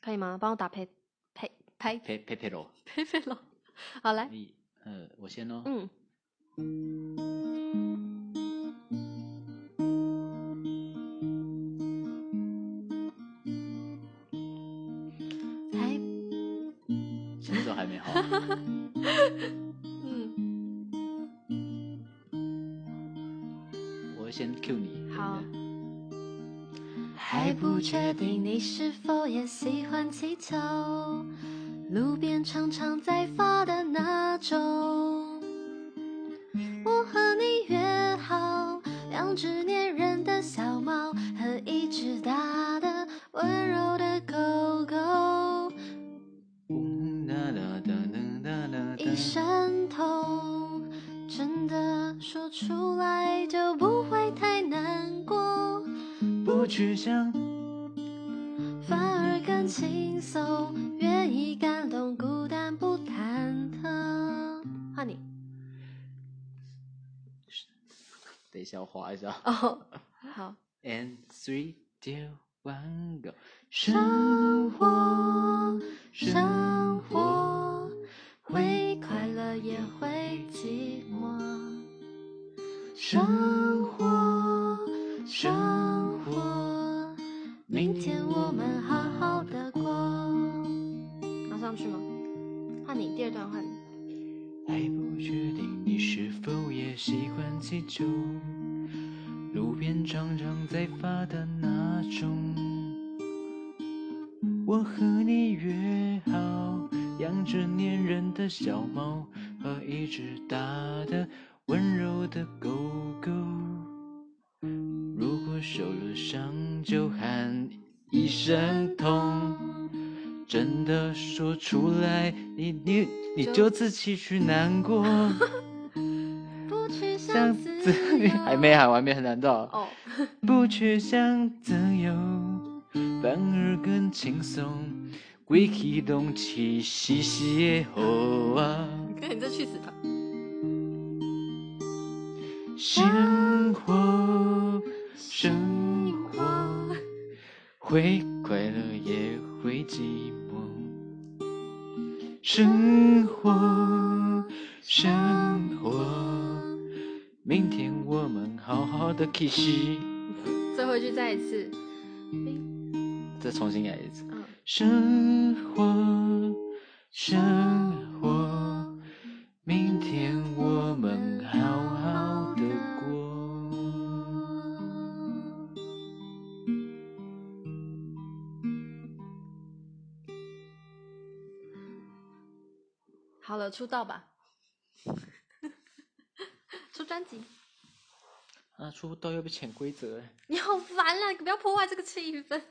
可以吗？帮我打呸呸呸佩佩佩罗。呸呸喽。好来，一，呃，我先哦。嗯，还什么时候还没好？嗯我先 Q 你。好。还不确定你是否也喜欢气球，路边常常在发的那种。我和你约好，两只粘人的小猫和一只大的温柔的狗狗。一声痛，真的说出来就不去想，反而更轻松，愿意感动，孤单不忐忑。换你等一下我划一下。哦。好，And three, two, one, go。生活，生活，会快乐也会寂寞。生活，上去吗？换你，第二段换你。还不确定你是否也喜欢气球，路边常常在发的那种。我和你约好，养只粘人的小猫和一只大的温柔的狗狗。如果受了伤，就喊一声痛。真的说出来，你你你就自己去难过。不去像想自自由，还没喊完，没喊难道？哦，不去想自由，反而更轻松。鬼气动气息息的好啊，哥，你这去死吧！生活生活会快乐也会寂寞。生活生活，明天我们好好的 kiss。最后一句再一次。再重新来一次。嗯，生活，生活，明天我们好好好了，出道吧。出专辑。啊，出道又被潜规则了。你好烦啊！你不要破坏这个气氛。